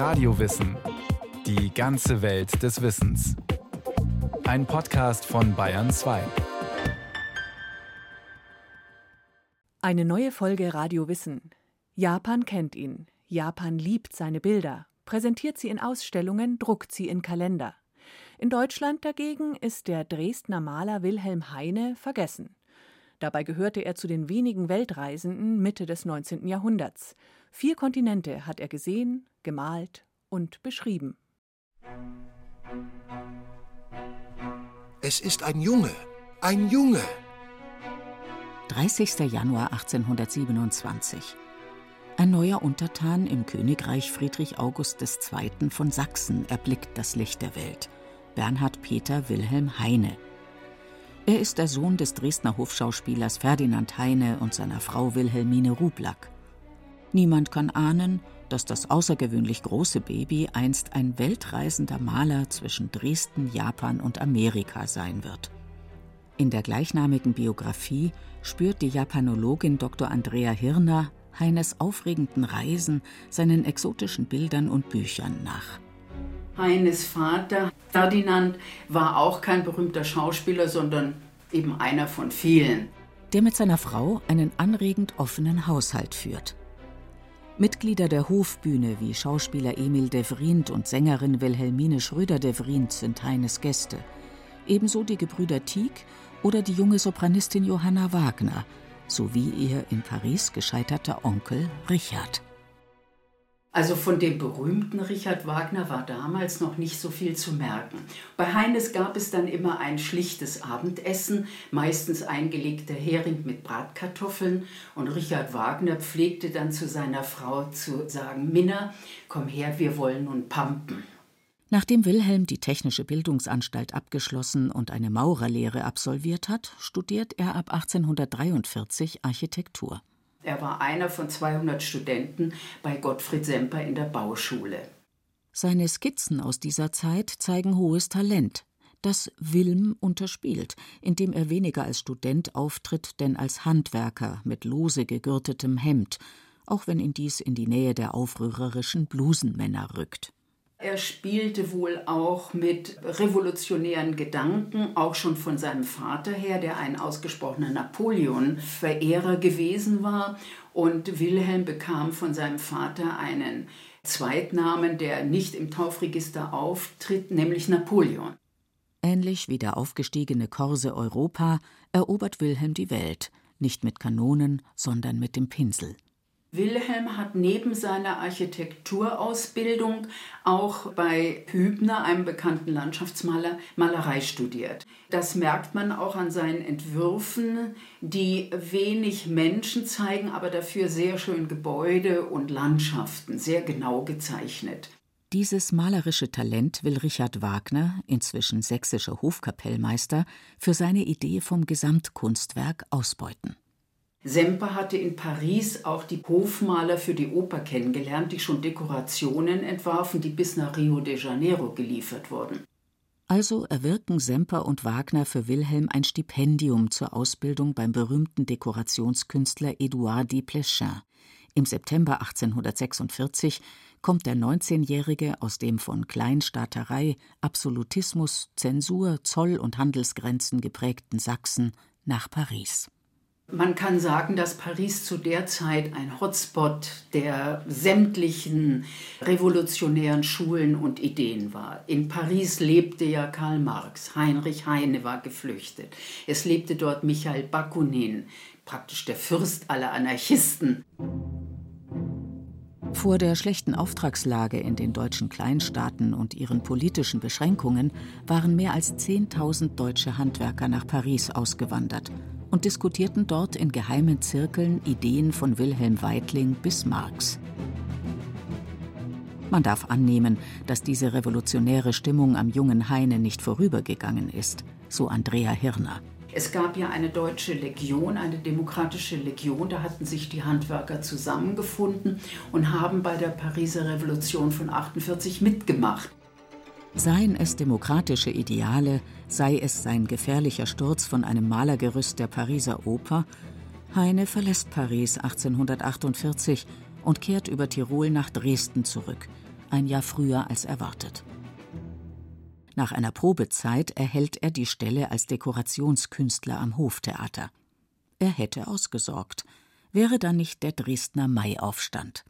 Radiowissen. Die ganze Welt des Wissens. Ein Podcast von Bayern 2. Eine neue Folge Radio Wissen. Japan kennt ihn. Japan liebt seine Bilder, präsentiert sie in Ausstellungen, druckt sie in Kalender. In Deutschland dagegen ist der Dresdner Maler Wilhelm Heine vergessen. Dabei gehörte er zu den wenigen Weltreisenden Mitte des 19. Jahrhunderts. Vier Kontinente hat er gesehen, gemalt und beschrieben. Es ist ein Junge, ein Junge. 30. Januar 1827. Ein neuer Untertan im Königreich Friedrich August II. von Sachsen erblickt das Licht der Welt. Bernhard Peter Wilhelm Heine. Er ist der Sohn des Dresdner Hofschauspielers Ferdinand Heine und seiner Frau Wilhelmine Rublack. Niemand kann ahnen, dass das außergewöhnlich große Baby einst ein weltreisender Maler zwischen Dresden, Japan und Amerika sein wird. In der gleichnamigen Biografie spürt die Japanologin Dr. Andrea Hirner Heines aufregenden Reisen, seinen exotischen Bildern und Büchern nach. Heines Vater, Ferdinand, war auch kein berühmter Schauspieler, sondern eben einer von vielen. Der mit seiner Frau einen anregend offenen Haushalt führt. Mitglieder der Hofbühne wie Schauspieler Emil de Vriend und Sängerin Wilhelmine Schröder de Vriend sind Heines Gäste. Ebenso die Gebrüder Tieck oder die junge Sopranistin Johanna Wagner sowie ihr in Paris gescheiterter Onkel Richard. Also von dem berühmten Richard Wagner war damals noch nicht so viel zu merken. Bei Heines gab es dann immer ein schlichtes Abendessen, meistens eingelegter Hering mit Bratkartoffeln. Und Richard Wagner pflegte dann zu seiner Frau zu sagen, Minna, komm her, wir wollen nun pampen. Nachdem Wilhelm die Technische Bildungsanstalt abgeschlossen und eine Maurerlehre absolviert hat, studiert er ab 1843 Architektur. Er war einer von 200 Studenten bei Gottfried Semper in der Bauschule. Seine Skizzen aus dieser Zeit zeigen hohes Talent, das Wilm unterspielt, indem er weniger als Student auftritt, denn als Handwerker mit lose gegürtetem Hemd, auch wenn ihn dies in die Nähe der aufrührerischen Blusenmänner rückt. Er spielte wohl auch mit revolutionären Gedanken, auch schon von seinem Vater her, der ein ausgesprochener Napoleon-Verehrer gewesen war. Und Wilhelm bekam von seinem Vater einen Zweitnamen, der nicht im Taufregister auftritt, nämlich Napoleon. Ähnlich wie der aufgestiegene Korse Europa erobert Wilhelm die Welt, nicht mit Kanonen, sondern mit dem Pinsel. Wilhelm hat neben seiner Architekturausbildung auch bei Hübner, einem bekannten Landschaftsmaler, Malerei studiert. Das merkt man auch an seinen Entwürfen, die wenig Menschen zeigen, aber dafür sehr schön Gebäude und Landschaften, sehr genau gezeichnet. Dieses malerische Talent will Richard Wagner, inzwischen sächsischer Hofkapellmeister, für seine Idee vom Gesamtkunstwerk ausbeuten. Semper hatte in Paris auch die Hofmaler für die Oper kennengelernt, die schon Dekorationen entwarfen, die bis nach Rio de Janeiro geliefert wurden. Also erwirken Semper und Wagner für Wilhelm ein Stipendium zur Ausbildung beim berühmten Dekorationskünstler Edouard Desplechin. Im September 1846 kommt der 19-Jährige aus dem von Kleinstaaterei, Absolutismus, Zensur, Zoll- und Handelsgrenzen geprägten Sachsen nach Paris. Man kann sagen, dass Paris zu der Zeit ein Hotspot der sämtlichen revolutionären Schulen und Ideen war. In Paris lebte ja Karl Marx, Heinrich Heine war geflüchtet. Es lebte dort Michael Bakunin, praktisch der Fürst aller Anarchisten. Vor der schlechten Auftragslage in den deutschen Kleinstaaten und ihren politischen Beschränkungen waren mehr als 10.000 deutsche Handwerker nach Paris ausgewandert und diskutierten dort in geheimen Zirkeln Ideen von Wilhelm Weitling bis Marx. Man darf annehmen, dass diese revolutionäre Stimmung am jungen Heine nicht vorübergegangen ist, so Andrea Hirner. Es gab ja eine deutsche Legion, eine demokratische Legion, da hatten sich die Handwerker zusammengefunden und haben bei der Pariser Revolution von 48 mitgemacht. Seien es demokratische Ideale, sei es sein gefährlicher Sturz von einem Malergerüst der Pariser Oper, Heine verlässt Paris 1848 und kehrt über Tirol nach Dresden zurück, ein Jahr früher als erwartet. Nach einer Probezeit erhält er die Stelle als Dekorationskünstler am Hoftheater. Er hätte ausgesorgt, wäre da nicht der Dresdner Maiaufstand.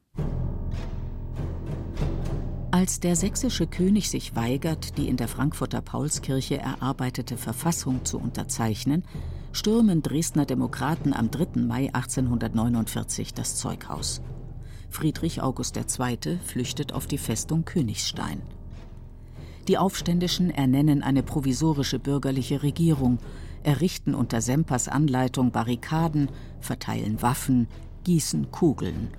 Als der sächsische König sich weigert, die in der Frankfurter Paulskirche erarbeitete Verfassung zu unterzeichnen, stürmen Dresdner Demokraten am 3. Mai 1849 das Zeughaus. Friedrich August II. flüchtet auf die Festung Königstein. Die Aufständischen ernennen eine provisorische bürgerliche Regierung, errichten unter Sempers Anleitung Barrikaden, verteilen Waffen, gießen Kugeln,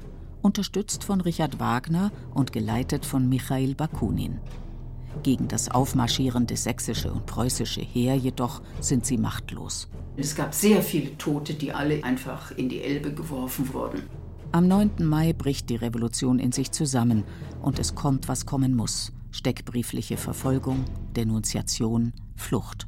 unterstützt von Richard Wagner und geleitet von Michail Bakunin. Gegen das aufmarschierende sächsische und preußische Heer jedoch sind sie machtlos. Es gab sehr viele Tote, die alle einfach in die Elbe geworfen wurden. Am 9. Mai bricht die Revolution in sich zusammen und es kommt, was kommen muss. Steckbriefliche Verfolgung, Denunziation, Flucht.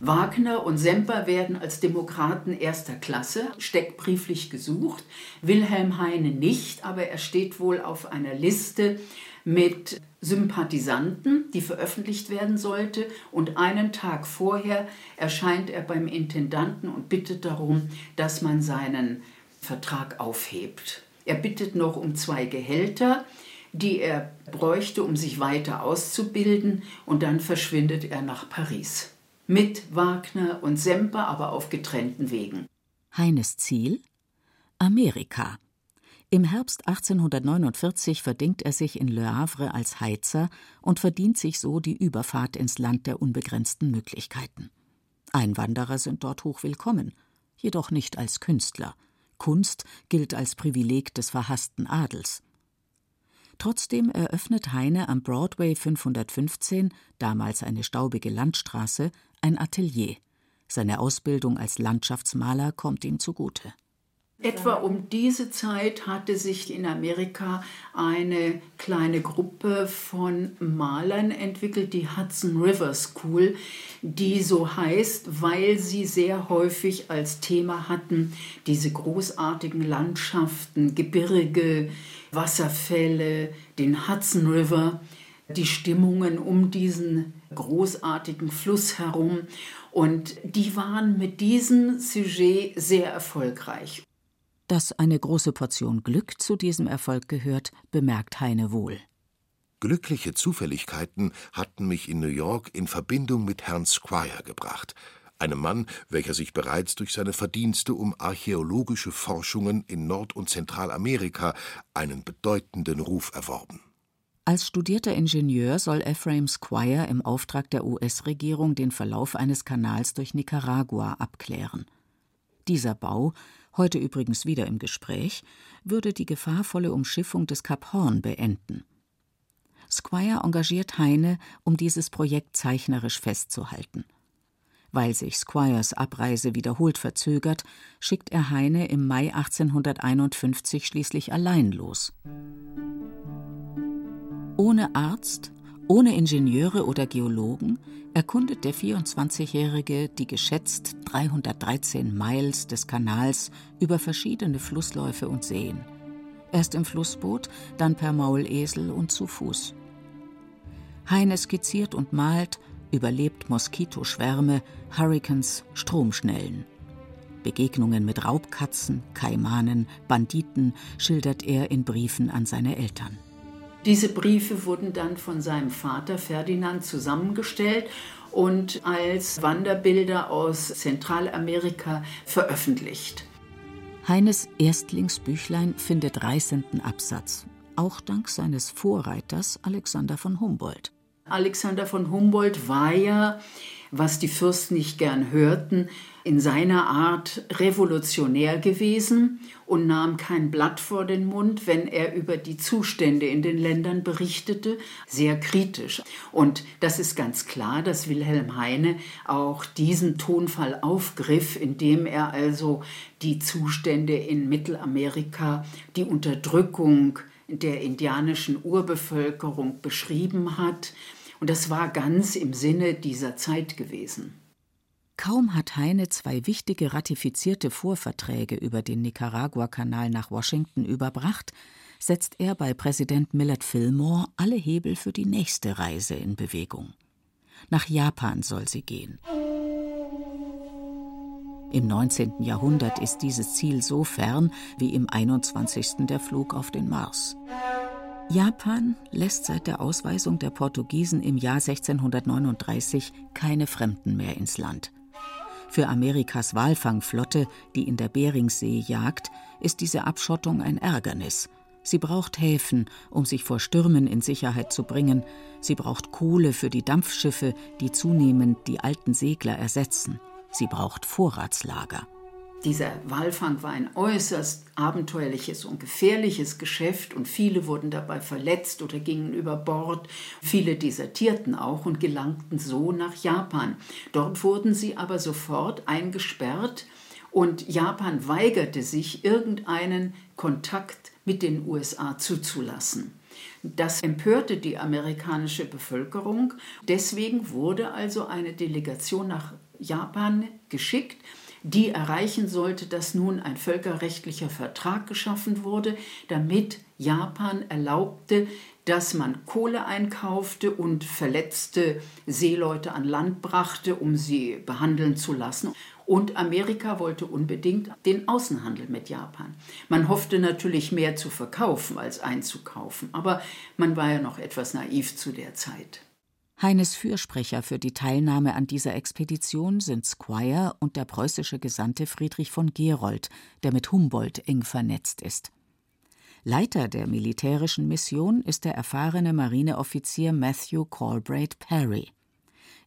Wagner und Semper werden als Demokraten erster Klasse steckbrieflich gesucht, Wilhelm Heine nicht, aber er steht wohl auf einer Liste mit Sympathisanten, die veröffentlicht werden sollte. Und einen Tag vorher erscheint er beim Intendanten und bittet darum, dass man seinen Vertrag aufhebt. Er bittet noch um zwei Gehälter, die er bräuchte, um sich weiter auszubilden, und dann verschwindet er nach Paris. Mit Wagner und Semper, aber auf getrennten Wegen. Heines Ziel? Amerika. Im Herbst 1849 verdingt er sich in Le Havre als Heizer und verdient sich so die Überfahrt ins Land der unbegrenzten Möglichkeiten. Einwanderer sind dort hochwillkommen, jedoch nicht als Künstler. Kunst gilt als Privileg des verhassten Adels. Trotzdem eröffnet Heine am Broadway 515, damals eine staubige Landstraße, ein Atelier. Seine Ausbildung als Landschaftsmaler kommt ihm zugute. Etwa um diese Zeit hatte sich in Amerika eine kleine Gruppe von Malern entwickelt, die Hudson River School, die so heißt, weil sie sehr häufig als Thema hatten diese großartigen Landschaften, Gebirge, Wasserfälle, den Hudson River, die Stimmungen um diesen großartigen Fluss herum. Und die waren mit diesem Sujet sehr erfolgreich. Dass eine große Portion Glück zu diesem Erfolg gehört, bemerkt Heine wohl. Glückliche Zufälligkeiten hatten mich in New York in Verbindung mit Herrn Squire gebracht, einem Mann, welcher sich bereits durch seine Verdienste um archäologische Forschungen in Nord- und Zentralamerika einen bedeutenden Ruf erworben. Als studierter Ingenieur soll Ephraim Squire im Auftrag der US-Regierung den Verlauf eines Kanals durch Nicaragua abklären. Dieser Bau heute übrigens wieder im Gespräch, würde die gefahrvolle Umschiffung des Kap Horn beenden. Squire engagiert Heine, um dieses Projekt zeichnerisch festzuhalten. Weil sich Squires Abreise wiederholt verzögert, schickt er Heine im Mai 1851 schließlich allein los. Ohne Arzt, ohne Ingenieure oder Geologen erkundet der 24-Jährige die geschätzt 313 Miles des Kanals über verschiedene Flussläufe und Seen. Erst im Flussboot, dann per Maulesel und zu Fuß. Heine skizziert und malt, überlebt Moskitoschwärme, Hurrikans, Stromschnellen. Begegnungen mit Raubkatzen, Kaimanen, Banditen schildert er in Briefen an seine Eltern. Diese Briefe wurden dann von seinem Vater Ferdinand zusammengestellt und als Wanderbilder aus Zentralamerika veröffentlicht. Heines Erstlingsbüchlein findet reißenden Absatz, auch dank seines Vorreiters Alexander von Humboldt. Alexander von Humboldt war ja, was die Fürsten nicht gern hörten, in seiner Art revolutionär gewesen und nahm kein Blatt vor den Mund, wenn er über die Zustände in den Ländern berichtete, sehr kritisch. Und das ist ganz klar, dass Wilhelm Heine auch diesen Tonfall aufgriff, indem er also die Zustände in Mittelamerika, die Unterdrückung der indianischen Urbevölkerung beschrieben hat. Und das war ganz im Sinne dieser Zeit gewesen. Kaum hat Heine zwei wichtige ratifizierte Vorverträge über den Nicaragua-Kanal nach Washington überbracht, setzt er bei Präsident Millard Fillmore alle Hebel für die nächste Reise in Bewegung. Nach Japan soll sie gehen. Im 19. Jahrhundert ist dieses Ziel so fern wie im 21. der Flug auf den Mars. Japan lässt seit der Ausweisung der Portugiesen im Jahr 1639 keine Fremden mehr ins Land. Für Amerikas Walfangflotte, die in der Beringsee jagt, ist diese Abschottung ein Ärgernis. Sie braucht Häfen, um sich vor Stürmen in Sicherheit zu bringen. Sie braucht Kohle für die Dampfschiffe, die zunehmend die alten Segler ersetzen. Sie braucht Vorratslager. Dieser Walfang war ein äußerst abenteuerliches und gefährliches Geschäft und viele wurden dabei verletzt oder gingen über Bord. Viele desertierten auch und gelangten so nach Japan. Dort wurden sie aber sofort eingesperrt und Japan weigerte sich, irgendeinen Kontakt mit den USA zuzulassen. Das empörte die amerikanische Bevölkerung. Deswegen wurde also eine Delegation nach Japan geschickt, die erreichen sollte, dass nun ein völkerrechtlicher Vertrag geschaffen wurde, damit Japan erlaubte, dass man Kohle einkaufte und verletzte Seeleute an Land brachte, um sie behandeln zu lassen. Und Amerika wollte unbedingt den Außenhandel mit Japan. Man hoffte natürlich mehr zu verkaufen als einzukaufen, aber man war ja noch etwas naiv zu der Zeit. Heines Fürsprecher für die Teilnahme an dieser Expedition sind Squire und der preußische Gesandte Friedrich von Gerold, der mit Humboldt eng vernetzt ist. Leiter der militärischen Mission ist der erfahrene Marineoffizier Matthew Calbraith Perry.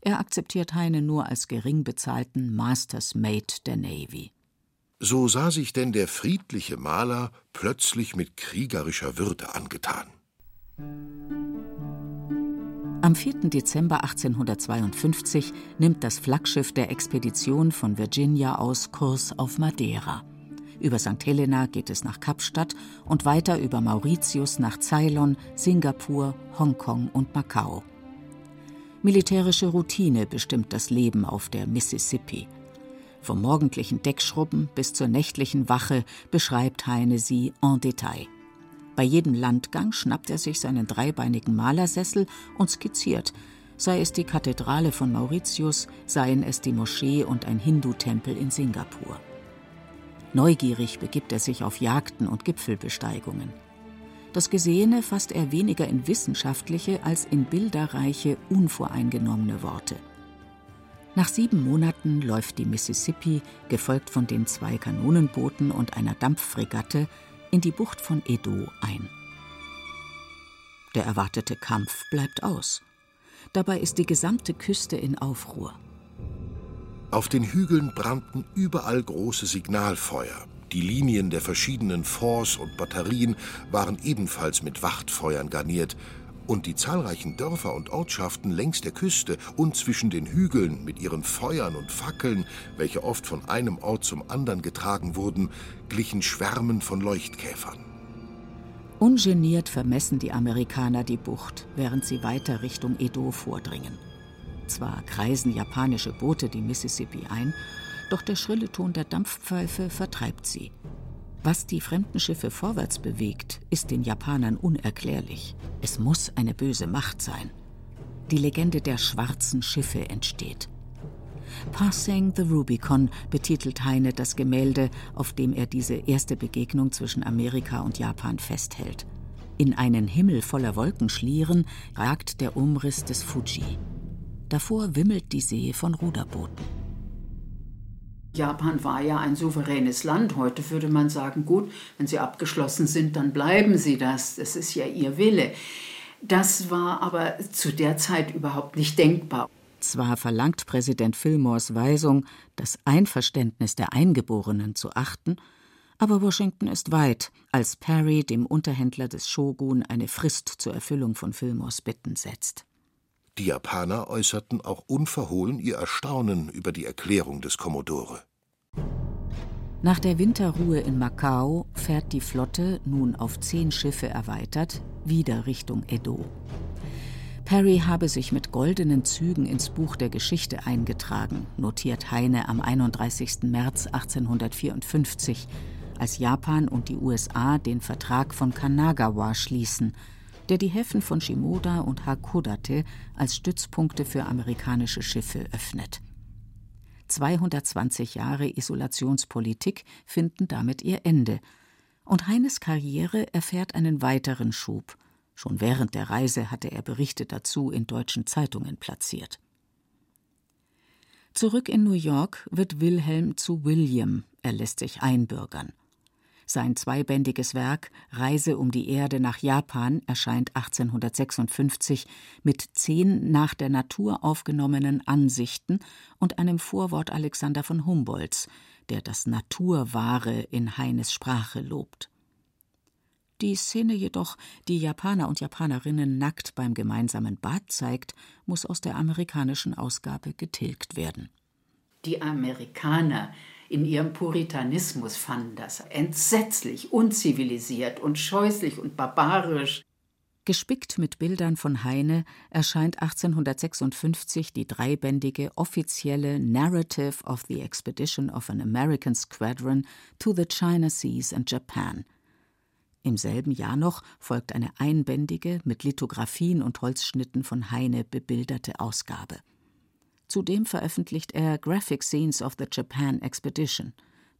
Er akzeptiert Heine nur als gering bezahlten Masters Mate der Navy. So sah sich denn der friedliche Maler plötzlich mit kriegerischer Würde angetan. Am 4. Dezember 1852 nimmt das Flaggschiff der Expedition von Virginia aus Kurs auf Madeira. Über St. Helena geht es nach Kapstadt und weiter über Mauritius nach Ceylon, Singapur, Hongkong und Macau. Militärische Routine bestimmt das Leben auf der Mississippi. Vom morgendlichen Deckschrubben bis zur nächtlichen Wache beschreibt Heine sie en Detail. Bei jedem Landgang schnappt er sich seinen dreibeinigen Malersessel und skizziert, sei es die Kathedrale von Mauritius, seien es die Moschee und ein Hindu-Tempel in Singapur. Neugierig begibt er sich auf Jagden und Gipfelbesteigungen. Das Gesehene fasst er weniger in wissenschaftliche als in bilderreiche, unvoreingenommene Worte. Nach sieben Monaten läuft die Mississippi, gefolgt von den zwei Kanonenbooten und einer Dampffregatte, in die Bucht von Edo ein. Der erwartete Kampf bleibt aus. Dabei ist die gesamte Küste in Aufruhr. Auf den Hügeln brannten überall große Signalfeuer. Die Linien der verschiedenen Forts und Batterien waren ebenfalls mit Wachtfeuern garniert, und die zahlreichen Dörfer und Ortschaften längs der Küste und zwischen den Hügeln mit ihren Feuern und Fackeln, welche oft von einem Ort zum anderen getragen wurden, glichen Schwärmen von Leuchtkäfern. Ungeniert vermessen die Amerikaner die Bucht, während sie weiter Richtung Edo vordringen. Zwar kreisen japanische Boote die Mississippi ein, doch der schrille Ton der Dampfpfeife vertreibt sie. Was die fremden Schiffe vorwärts bewegt, ist den Japanern unerklärlich. Es muss eine böse Macht sein. Die Legende der schwarzen Schiffe entsteht. Passing the Rubicon betitelt Heine das Gemälde, auf dem er diese erste Begegnung zwischen Amerika und Japan festhält. In einen Himmel voller Wolkenschlieren ragt der Umriss des Fuji. Davor wimmelt die See von Ruderbooten. Japan war ja ein souveränes Land. Heute würde man sagen, gut, wenn sie abgeschlossen sind, dann bleiben sie das. Das ist ja ihr Wille. Das war aber zu der Zeit überhaupt nicht denkbar. Zwar verlangt Präsident Fillmores Weisung, das Einverständnis der Eingeborenen zu achten, aber Washington ist weit, als Perry dem Unterhändler des Shogun eine Frist zur Erfüllung von Fillmores Bitten setzt. Die Japaner äußerten auch unverhohlen ihr Erstaunen über die Erklärung des Kommodore. Nach der Winterruhe in Macau fährt die Flotte, nun auf zehn Schiffe erweitert, wieder Richtung Edo. Perry habe sich mit goldenen Zügen ins Buch der Geschichte eingetragen, notiert Heine am 31. März 1854, als Japan und die USA den Vertrag von Kanagawa schließen, der die Häfen von Shimoda und Hakodate als Stützpunkte für amerikanische Schiffe öffnet. 220 Jahre Isolationspolitik finden damit ihr Ende, und Heines Karriere erfährt einen weiteren Schub. Schon während der Reise hatte er Berichte dazu in deutschen Zeitungen platziert. Zurück in New York wird Wilhelm zu William, er lässt sich einbürgern. Sein zweibändiges Werk Reise um die Erde nach Japan erscheint 1856 mit zehn nach der Natur aufgenommenen Ansichten und einem Vorwort Alexander von Humboldts, der das Naturwahre in Heines Sprache lobt. Die Szene jedoch, die Japaner und Japanerinnen nackt beim gemeinsamen Bad zeigt, muss aus der amerikanischen Ausgabe getilgt werden. Die Amerikaner in ihrem Puritanismus fanden das entsetzlich, unzivilisiert und scheußlich und barbarisch. Gespickt mit Bildern von Heine erscheint 1856 die dreibändige offizielle Narrative of the Expedition of an American Squadron to the China Seas and Japan. Im selben Jahr noch folgt eine einbändige, mit Lithografien und Holzschnitten von Heine bebilderte Ausgabe. Zudem veröffentlicht er Graphic Scenes of the Japan Expedition.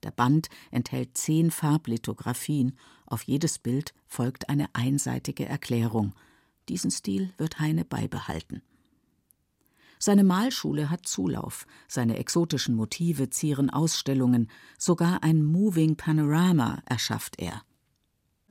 Der Band enthält zehn Farblithografien, auf jedes Bild folgt eine einseitige Erklärung. Diesen Stil wird Heine beibehalten. Seine Malschule hat Zulauf, seine exotischen Motive zieren Ausstellungen, sogar ein Moving Panorama erschafft er.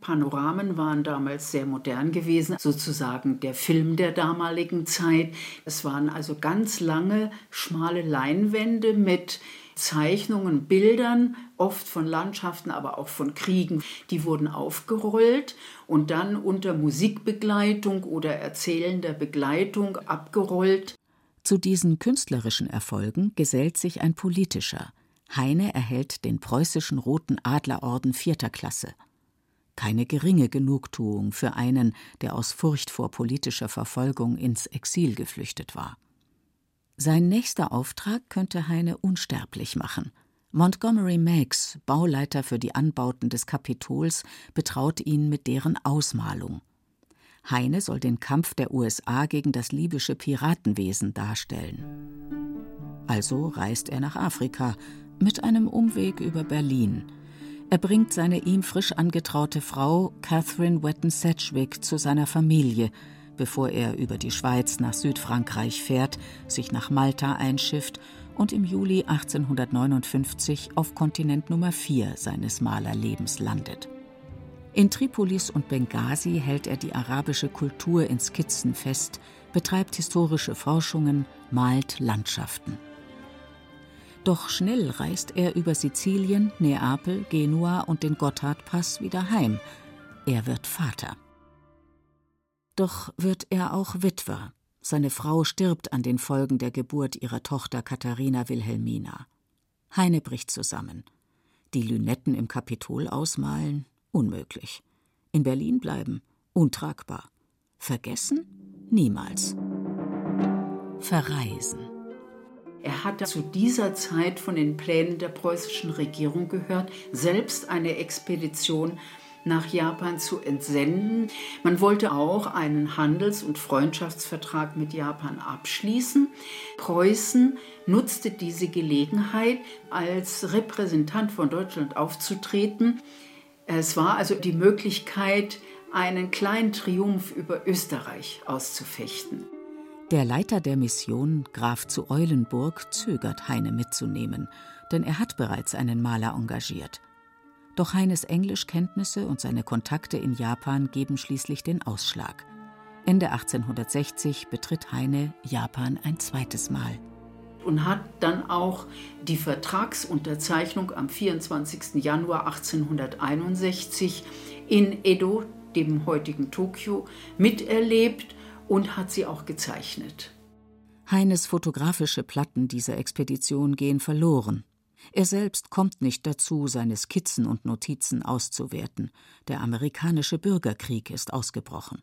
Panoramen waren damals sehr modern gewesen, sozusagen der Film der damaligen Zeit. Es waren also ganz lange, schmale Leinwände mit Zeichnungen, Bildern, oft von Landschaften, aber auch von Kriegen. Die wurden aufgerollt und dann unter Musikbegleitung oder erzählender Begleitung abgerollt. Zu diesen künstlerischen Erfolgen gesellt sich ein politischer. Heine erhält den preußischen Roten Adlerorden vierter Klasse keine geringe Genugtuung für einen, der aus Furcht vor politischer Verfolgung ins Exil geflüchtet war. Sein nächster Auftrag könnte Heine unsterblich machen. Montgomery Meigs, Bauleiter für die Anbauten des Kapitols, betraut ihn mit deren Ausmalung. Heine soll den Kampf der USA gegen das libysche Piratenwesen darstellen. Also reist er nach Afrika mit einem Umweg über Berlin – er bringt seine ihm frisch angetraute Frau Catherine Wetton Sedgwick zu seiner Familie, bevor er über die Schweiz nach Südfrankreich fährt, sich nach Malta einschifft und im Juli 1859 auf Kontinent Nummer 4 seines Malerlebens landet. In Tripolis und Benghazi hält er die arabische Kultur in Skizzen fest, betreibt historische Forschungen, malt Landschaften. Doch schnell reist er über Sizilien, Neapel, Genua und den Gotthardpass wieder heim. Er wird Vater. Doch wird er auch Witwer. Seine Frau stirbt an den Folgen der Geburt ihrer Tochter Katharina Wilhelmina. Heine bricht zusammen. Die Lünetten im Kapitol ausmalen? Unmöglich. In Berlin bleiben? Untragbar. Vergessen? Niemals. Verreisen. Er hatte zu dieser Zeit von den Plänen der preußischen Regierung gehört, selbst eine Expedition nach Japan zu entsenden. Man wollte auch einen Handels- und Freundschaftsvertrag mit Japan abschließen. Preußen nutzte diese Gelegenheit, als Repräsentant von Deutschland aufzutreten. Es war also die Möglichkeit, einen kleinen Triumph über Österreich auszufechten. Der Leiter der Mission, Graf zu Eulenburg, zögert, Heine mitzunehmen, denn er hat bereits einen Maler engagiert. Doch Heines Englischkenntnisse und seine Kontakte in Japan geben schließlich den Ausschlag. Ende 1860 betritt Heine Japan ein zweites Mal. Und hat dann auch die Vertragsunterzeichnung am 24. Januar 1861 in Edo, dem heutigen Tokio, miterlebt und hat sie auch gezeichnet. Heines fotografische Platten dieser Expedition gehen verloren. Er selbst kommt nicht dazu, seine Skizzen und Notizen auszuwerten. Der amerikanische Bürgerkrieg ist ausgebrochen.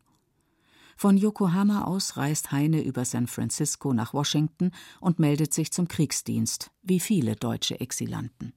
Von Yokohama aus reist Heine über San Francisco nach Washington und meldet sich zum Kriegsdienst, wie viele deutsche Exilanten.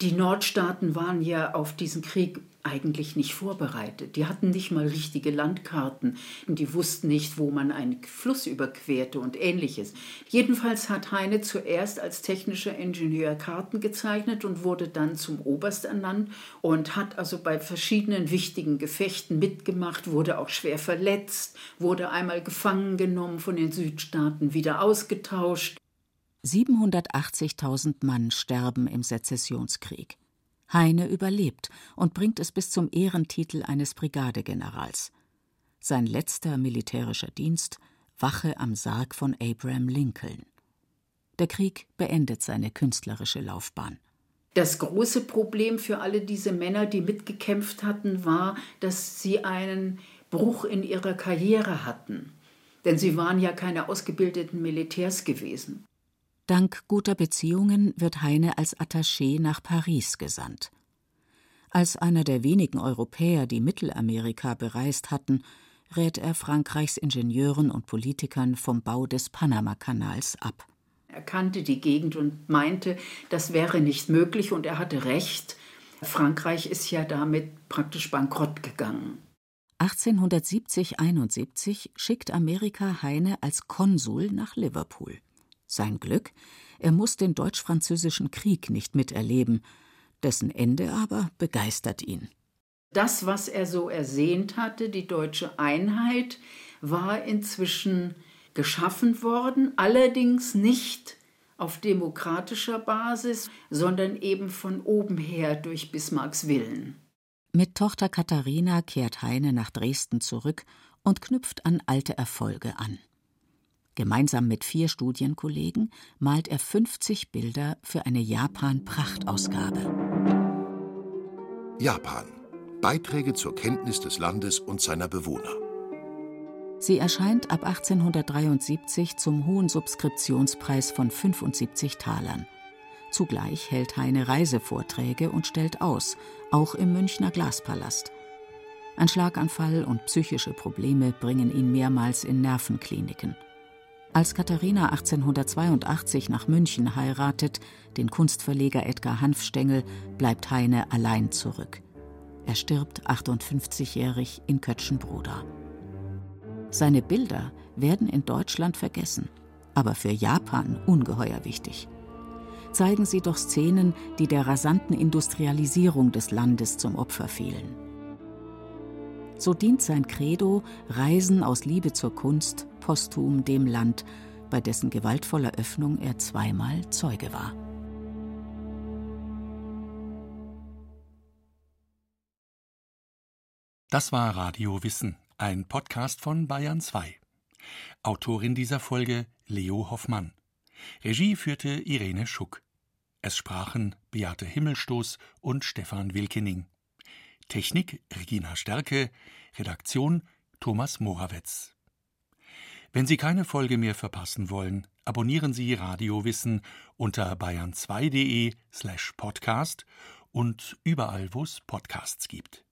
Die Nordstaaten waren ja auf diesen Krieg eigentlich nicht vorbereitet. Die hatten nicht mal richtige Landkarten die wussten nicht, wo man einen Fluss überquerte und ähnliches. Jedenfalls hat Heine zuerst als technischer Ingenieur Karten gezeichnet und wurde dann zum Oberst ernannt und hat also bei verschiedenen wichtigen Gefechten mitgemacht, wurde auch schwer verletzt, wurde einmal gefangen genommen von den Südstaaten, wieder ausgetauscht. 780.000 Mann sterben im Sezessionskrieg. Heine überlebt und bringt es bis zum Ehrentitel eines Brigadegenerals. Sein letzter militärischer Dienst Wache am Sarg von Abraham Lincoln. Der Krieg beendet seine künstlerische Laufbahn. Das große Problem für alle diese Männer, die mitgekämpft hatten, war, dass sie einen Bruch in ihrer Karriere hatten. Denn sie waren ja keine ausgebildeten Militärs gewesen. Dank guter Beziehungen wird Heine als Attaché nach Paris gesandt. Als einer der wenigen Europäer, die Mittelamerika bereist hatten, rät er Frankreichs Ingenieuren und Politikern vom Bau des Panamakanals ab. Er kannte die Gegend und meinte, das wäre nicht möglich und er hatte recht. Frankreich ist ja damit praktisch bankrott gegangen. 1870-71 schickt Amerika Heine als Konsul nach Liverpool. Sein Glück, er muss den Deutsch-Französischen Krieg nicht miterleben, dessen Ende aber begeistert ihn. Das, was er so ersehnt hatte, die deutsche Einheit, war inzwischen geschaffen worden, allerdings nicht auf demokratischer Basis, sondern eben von oben her durch Bismarcks Willen. Mit Tochter Katharina kehrt Heine nach Dresden zurück und knüpft an alte Erfolge an. Gemeinsam mit vier Studienkollegen malt er 50 Bilder für eine Japan-Prachtausgabe. Japan. Beiträge zur Kenntnis des Landes und seiner Bewohner. Sie erscheint ab 1873 zum hohen Subskriptionspreis von 75 Talern. Zugleich hält Heine Reisevorträge und stellt aus, auch im Münchner Glaspalast. Ein Schlaganfall und psychische Probleme bringen ihn mehrmals in Nervenkliniken. Als Katharina 1882 nach München heiratet, den Kunstverleger Edgar Hanfstengel, bleibt Heine allein zurück. Er stirbt 58-jährig in Kötschenbroda. Seine Bilder werden in Deutschland vergessen, aber für Japan ungeheuer wichtig. Zeigen sie doch Szenen, die der rasanten Industrialisierung des Landes zum Opfer fielen. So dient sein Credo Reisen aus Liebe zur Kunst posthum dem Land, bei dessen gewaltvoller Öffnung er zweimal Zeuge war. Das war Radio Wissen, ein Podcast von Bayern 2. Autorin dieser Folge Leo Hoffmann. Regie führte Irene Schuck. Es sprachen Beate Himmelstoß und Stefan Wilkening. Technik Regina Stärke, Redaktion Thomas Morawetz. Wenn Sie keine Folge mehr verpassen wollen, abonnieren Sie Radio Wissen unter bayern2.de slash podcast und überall, wo es Podcasts gibt.